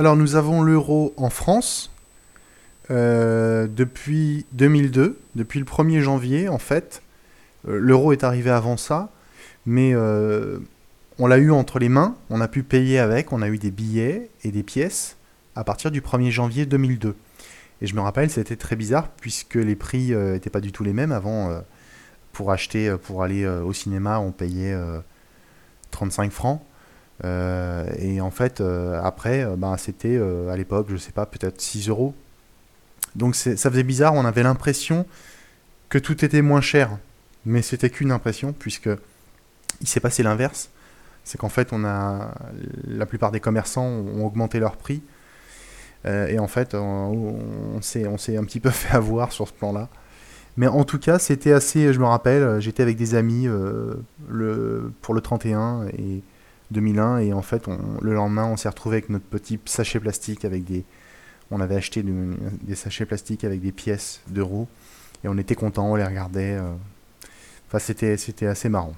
Alors nous avons l'euro en France euh, depuis 2002, depuis le 1er janvier en fait. Euh, l'euro est arrivé avant ça, mais euh, on l'a eu entre les mains, on a pu payer avec, on a eu des billets et des pièces à partir du 1er janvier 2002. Et je me rappelle, c'était très bizarre puisque les prix n'étaient pas du tout les mêmes. Avant, pour acheter, pour aller au cinéma, on payait 35 francs. Et en fait, après, ben, c'était à l'époque, je sais pas, peut-être 6 euros donc ça faisait bizarre, on avait l'impression que tout était moins cher. Mais c'était qu'une impression, puisque il s'est passé l'inverse. C'est qu'en fait, on a la plupart des commerçants ont augmenté leur prix. Euh, et en fait, on, on s'est un petit peu fait avoir sur ce plan-là. Mais en tout cas, c'était assez. Je me rappelle, j'étais avec des amis euh, le, pour le 31 et 2001. Et en fait, le lendemain, on s'est retrouvé avec notre petit sachet plastique avec des, on avait acheté des sachets plastiques avec des pièces d'euros et on était content, on les regardait. Euh. Enfin, c'était, c'était assez marrant.